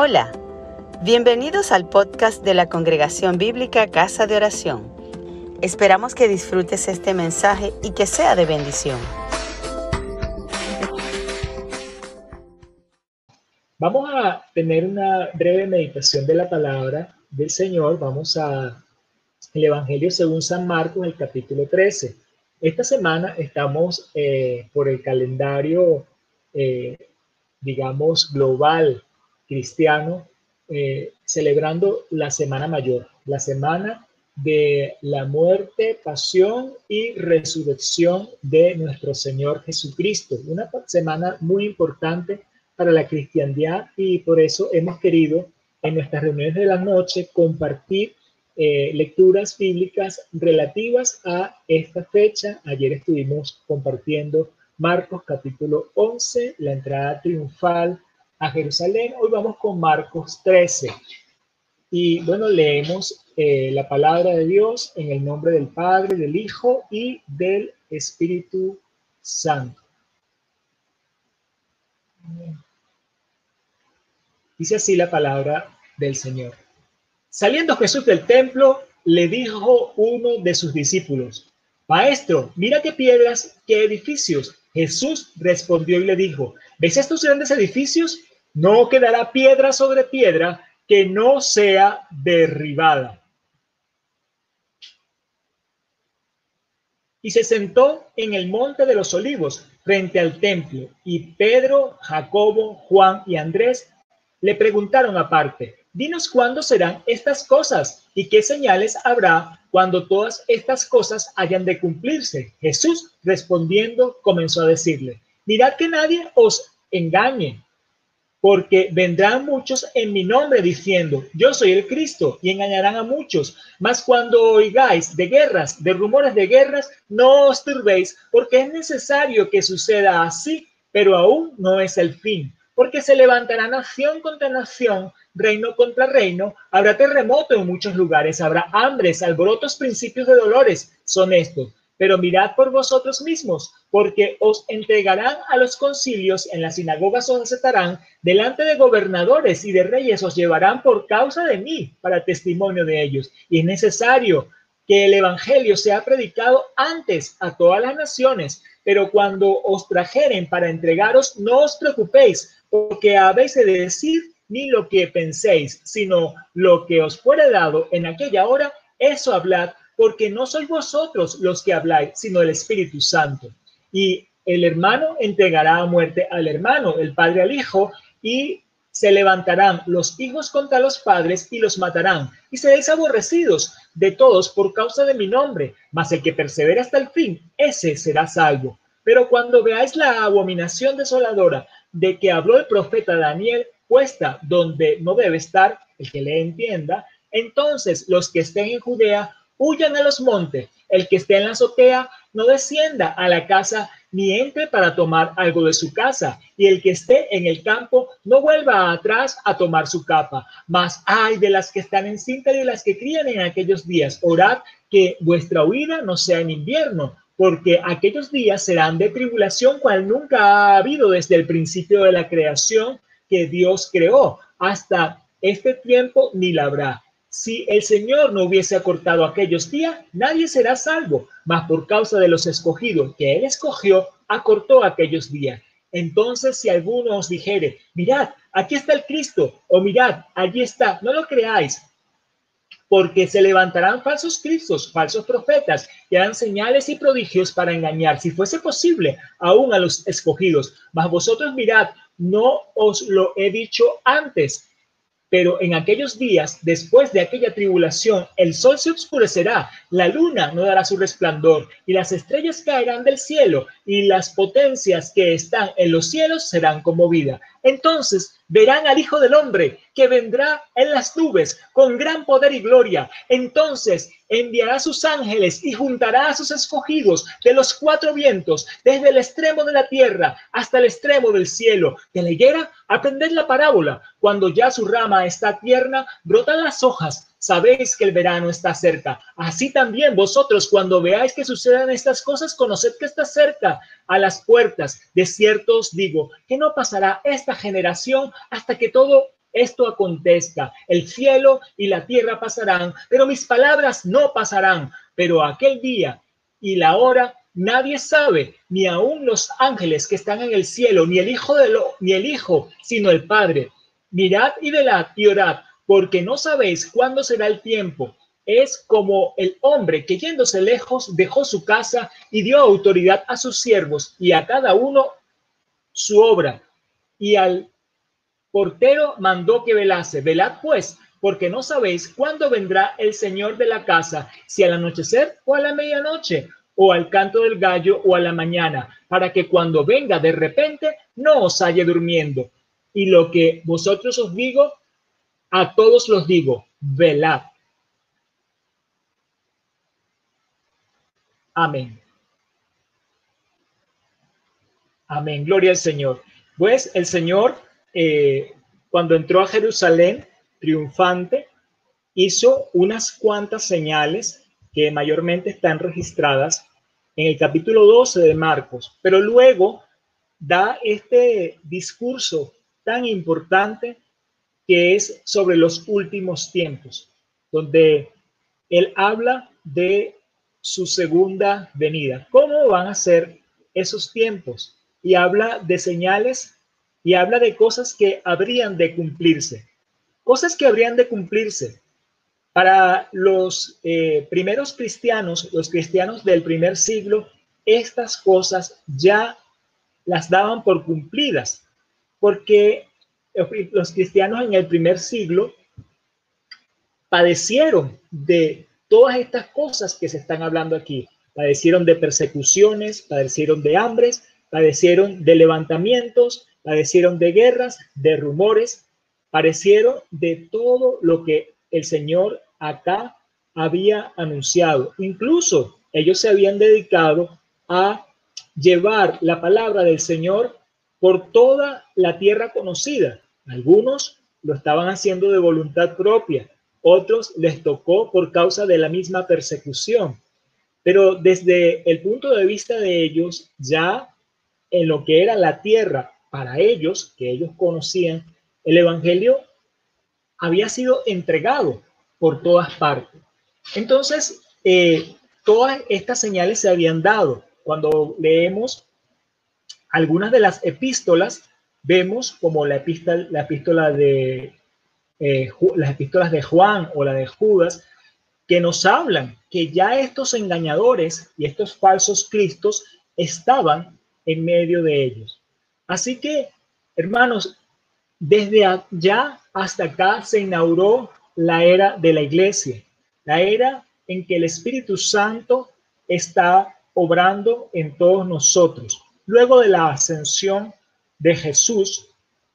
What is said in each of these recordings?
Hola, bienvenidos al podcast de la Congregación Bíblica Casa de Oración. Esperamos que disfrutes este mensaje y que sea de bendición. Vamos a tener una breve meditación de la palabra del Señor. Vamos a el Evangelio según San Marcos, el capítulo 13. Esta semana estamos eh, por el calendario, eh, digamos, global cristiano eh, celebrando la Semana Mayor, la semana de la muerte, pasión y resurrección de nuestro Señor Jesucristo. Una semana muy importante para la cristiandad y por eso hemos querido en nuestras reuniones de la noche compartir eh, lecturas bíblicas relativas a esta fecha. Ayer estuvimos compartiendo Marcos capítulo 11, la entrada triunfal a Jerusalén. Hoy vamos con Marcos 13. Y bueno, leemos eh, la palabra de Dios en el nombre del Padre, del Hijo y del Espíritu Santo. Dice así la palabra del Señor. Saliendo Jesús del templo, le dijo uno de sus discípulos, Maestro, mira qué piedras, qué edificios. Jesús respondió y le dijo, ¿ves estos grandes edificios? No quedará piedra sobre piedra que no sea derribada. Y se sentó en el monte de los olivos frente al templo, y Pedro, Jacobo, Juan y Andrés le preguntaron aparte, dinos cuándo serán estas cosas y qué señales habrá cuando todas estas cosas hayan de cumplirse. Jesús respondiendo comenzó a decirle, mirad que nadie os engañe porque vendrán muchos en mi nombre diciendo, yo soy el Cristo, y engañarán a muchos. Mas cuando oigáis de guerras, de rumores de guerras, no os turbéis, porque es necesario que suceda así, pero aún no es el fin, porque se levantará nación contra nación, reino contra reino, habrá terremoto en muchos lugares, habrá hambres, alborotos, principios de dolores, son estos pero mirad por vosotros mismos, porque os entregarán a los concilios, en las sinagogas os aceptarán, delante de gobernadores y de reyes os llevarán por causa de mí, para testimonio de ellos. Y es necesario que el Evangelio sea predicado antes a todas las naciones, pero cuando os trajeren para entregaros, no os preocupéis, porque habéis de decir ni lo que penséis, sino lo que os fuere dado en aquella hora, eso hablad porque no sois vosotros los que habláis, sino el Espíritu Santo. Y el hermano entregará a muerte al hermano, el padre al hijo, y se levantarán los hijos contra los padres y los matarán, y seréis aborrecidos de todos por causa de mi nombre, mas el que persevera hasta el fin, ese será salvo. Pero cuando veáis la abominación desoladora de que habló el profeta Daniel, puesta donde no debe estar, el que le entienda, entonces los que estén en Judea huyan a los montes. El que esté en la azotea no descienda a la casa ni entre para tomar algo de su casa, y el que esté en el campo no vuelva atrás a tomar su capa. Mas ay de las que están en cinta y de las que crían en aquellos días. Orad que vuestra huida no sea en invierno, porque aquellos días serán de tribulación cual nunca ha habido desde el principio de la creación que Dios creó hasta este tiempo ni la habrá si el Señor no hubiese acortado aquellos días, nadie será salvo, mas por causa de los escogidos que Él escogió, acortó aquellos días. Entonces, si alguno os dijere, mirad, aquí está el Cristo, o mirad, allí está, no lo creáis, porque se levantarán falsos cristos, falsos profetas, que harán señales y prodigios para engañar, si fuese posible, aún a los escogidos. Mas vosotros mirad, no os lo he dicho antes, pero en aquellos días, después de aquella tribulación, el sol se oscurecerá, la luna no dará su resplandor, y las estrellas caerán del cielo, y las potencias que están en los cielos serán conmovidas. Entonces verán al Hijo del Hombre que vendrá en las nubes con gran poder y gloria. Entonces enviará sus ángeles y juntará a sus escogidos de los cuatro vientos, desde el extremo de la tierra hasta el extremo del cielo. De la higuera, aprended la parábola. Cuando ya su rama está tierna, brotan las hojas sabéis que el verano está cerca. Así también vosotros, cuando veáis que sucedan estas cosas, conoced que está cerca a las puertas. De cierto os digo que no pasará esta generación hasta que todo esto acontezca. El cielo y la tierra pasarán, pero mis palabras no pasarán. Pero aquel día y la hora nadie sabe, ni aun los ángeles que están en el cielo, ni el hijo de lo, ni el hijo, sino el Padre. Mirad y velad y orad, porque no sabéis cuándo será el tiempo. Es como el hombre que yéndose lejos dejó su casa y dio autoridad a sus siervos y a cada uno su obra. Y al portero mandó que velase. Velad pues, porque no sabéis cuándo vendrá el Señor de la casa, si al anochecer o a la medianoche, o al canto del gallo o a la mañana, para que cuando venga de repente no os halle durmiendo. Y lo que vosotros os digo, a todos los digo, velad. Amén. Amén. Gloria al Señor. Pues el Señor eh, cuando entró a Jerusalén triunfante, hizo unas cuantas señales que mayormente están registradas en el capítulo 12 de Marcos, pero luego da este discurso tan importante que es sobre los últimos tiempos, donde él habla de su segunda venida. ¿Cómo van a ser esos tiempos? Y habla de señales y habla de cosas que habrían de cumplirse. Cosas que habrían de cumplirse. Para los eh, primeros cristianos, los cristianos del primer siglo, estas cosas ya las daban por cumplidas, porque los cristianos en el primer siglo padecieron de todas estas cosas que se están hablando aquí. Padecieron de persecuciones, padecieron de hambres, padecieron de levantamientos, padecieron de guerras, de rumores, parecieron de todo lo que el Señor acá había anunciado. Incluso ellos se habían dedicado a llevar la palabra del Señor por toda la tierra conocida. Algunos lo estaban haciendo de voluntad propia, otros les tocó por causa de la misma persecución. Pero desde el punto de vista de ellos, ya en lo que era la tierra para ellos, que ellos conocían, el Evangelio había sido entregado por todas partes. Entonces, eh, todas estas señales se habían dado. Cuando leemos algunas de las epístolas, vemos como la epístola, la epístola de eh, las epístolas de Juan o la de Judas, que nos hablan que ya estos engañadores y estos falsos cristos estaban en medio de ellos. Así que, hermanos, desde allá hasta acá se inauguró la era de la iglesia, la era en que el Espíritu Santo está obrando en todos nosotros. Luego de la ascensión de Jesús,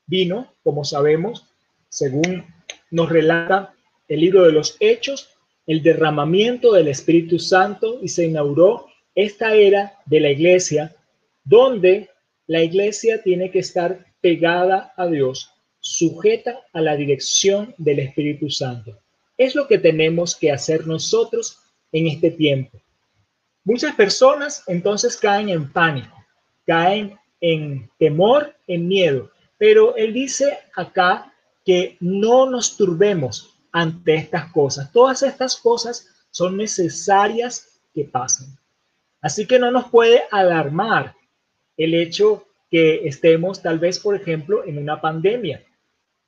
vino, como sabemos, según nos relata el libro de los Hechos, el derramamiento del Espíritu Santo y se inauguró esta era de la iglesia, donde la iglesia tiene que estar pegada a Dios, sujeta a la dirección del Espíritu Santo. Es lo que tenemos que hacer nosotros en este tiempo. Muchas personas entonces caen en pánico, caen en temor, en miedo, pero él dice acá que no nos turbemos ante estas cosas. Todas estas cosas son necesarias que pasen. Así que no nos puede alarmar el hecho que estemos tal vez, por ejemplo, en una pandemia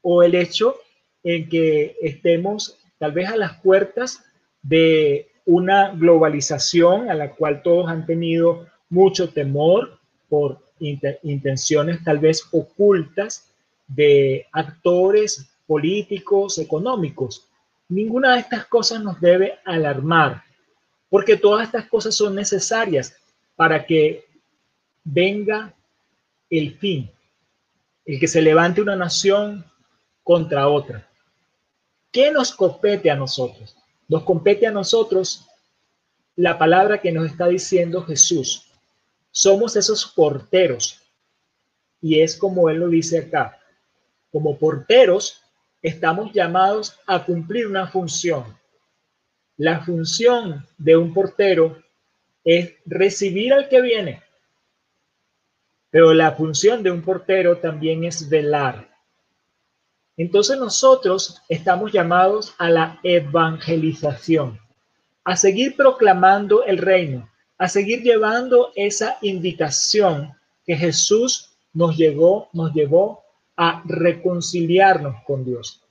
o el hecho en que estemos tal vez a las puertas de una globalización a la cual todos han tenido mucho temor por intenciones tal vez ocultas de actores políticos, económicos. Ninguna de estas cosas nos debe alarmar, porque todas estas cosas son necesarias para que venga el fin, el que se levante una nación contra otra. ¿Qué nos compete a nosotros? Nos compete a nosotros la palabra que nos está diciendo Jesús. Somos esos porteros. Y es como Él lo dice acá. Como porteros estamos llamados a cumplir una función. La función de un portero es recibir al que viene, pero la función de un portero también es velar. Entonces nosotros estamos llamados a la evangelización, a seguir proclamando el reino, a seguir llevando esa invitación que Jesús nos llegó, nos llevó a reconciliarnos con Dios,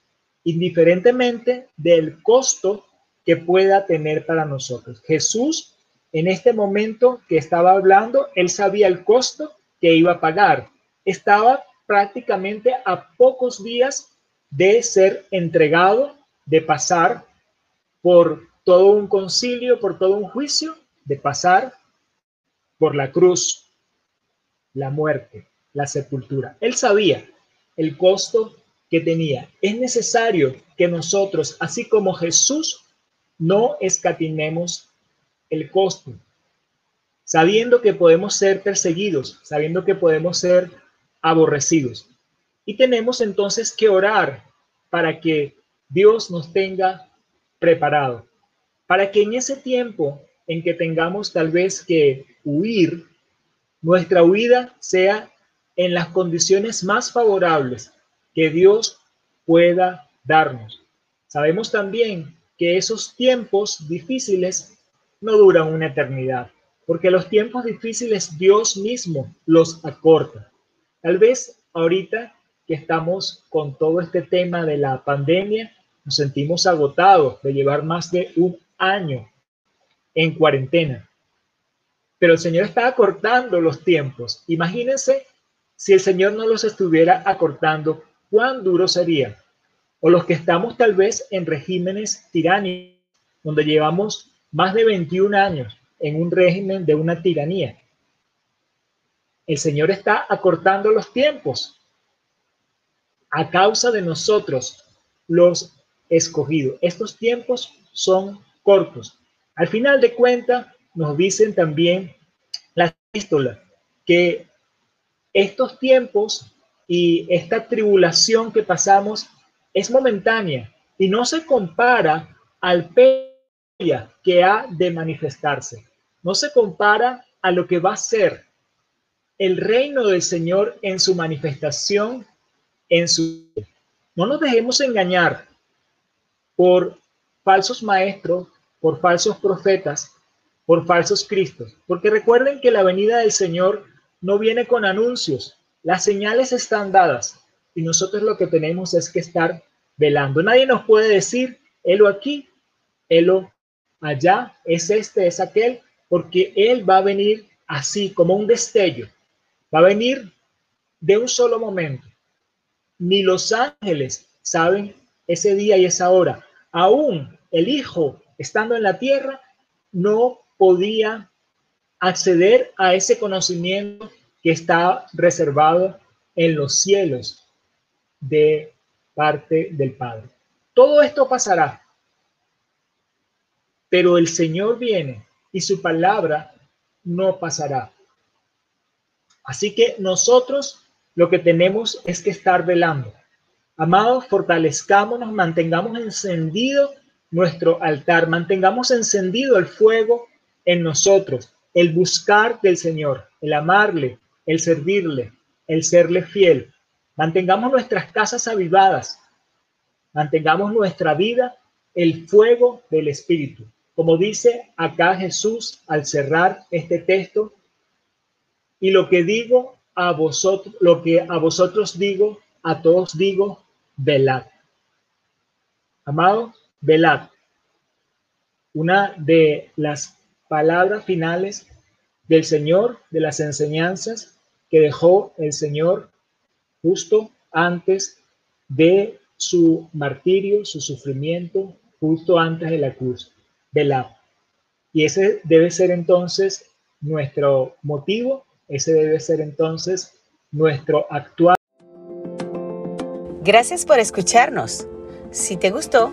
indiferentemente del costo que pueda tener para nosotros. Jesús, en este momento que estaba hablando, él sabía el costo que iba a pagar. Estaba prácticamente a pocos días de ser entregado, de pasar por todo un concilio, por todo un juicio, de pasar por la cruz, la muerte, la sepultura. Él sabía el costo que tenía. Es necesario que nosotros, así como Jesús, no escatimemos el costo, sabiendo que podemos ser perseguidos, sabiendo que podemos ser aborrecidos. Y tenemos entonces que orar para que Dios nos tenga preparado, para que en ese tiempo en que tengamos tal vez que huir, nuestra huida sea en las condiciones más favorables que Dios pueda darnos. Sabemos también que esos tiempos difíciles no duran una eternidad, porque los tiempos difíciles Dios mismo los acorta. Tal vez ahorita que estamos con todo este tema de la pandemia, nos sentimos agotados de llevar más de un año en cuarentena. Pero el Señor está acortando los tiempos. Imagínense si el Señor no los estuviera acortando, cuán duro sería. O los que estamos tal vez en regímenes tiránicos, donde llevamos más de 21 años en un régimen de una tiranía. El Señor está acortando los tiempos a causa de nosotros, los escogidos. Estos tiempos son cortos. Al final de cuentas, nos dicen también las epístolas que estos tiempos y esta tribulación que pasamos es momentánea y no se compara al peria que ha de manifestarse. No se compara a lo que va a ser el reino del Señor en su manifestación, en su... No nos dejemos engañar por falsos maestros, por falsos profetas, por falsos cristos, porque recuerden que la venida del Señor no viene con anuncios. Las señales están dadas y nosotros lo que tenemos es que estar velando. Nadie nos puede decir, helo aquí, helo allá, es este, es aquel, porque Él va a venir así, como un destello. Va a venir de un solo momento. Ni los ángeles saben ese día y esa hora. Aún el Hijo, estando en la tierra, no podía acceder a ese conocimiento que está reservado en los cielos de parte del Padre. Todo esto pasará, pero el Señor viene y su palabra no pasará. Así que nosotros lo que tenemos es que estar velando. Amados, fortalezcámonos, mantengamos encendido nuestro altar, mantengamos encendido el fuego en nosotros, el buscar del Señor, el amarle, el servirle, el serle fiel. Mantengamos nuestras casas avivadas, mantengamos nuestra vida el fuego del Espíritu. Como dice acá Jesús al cerrar este texto, y lo que digo a vosotros, lo que a vosotros digo, a todos digo, velad. Amado, velad. Una de las palabras finales del Señor, de las enseñanzas que dejó el Señor justo antes de su martirio, su sufrimiento, justo antes de la cruz, velad. Y ese debe ser entonces nuestro motivo, ese debe ser entonces nuestro actual. Gracias por escucharnos. Si te gustó,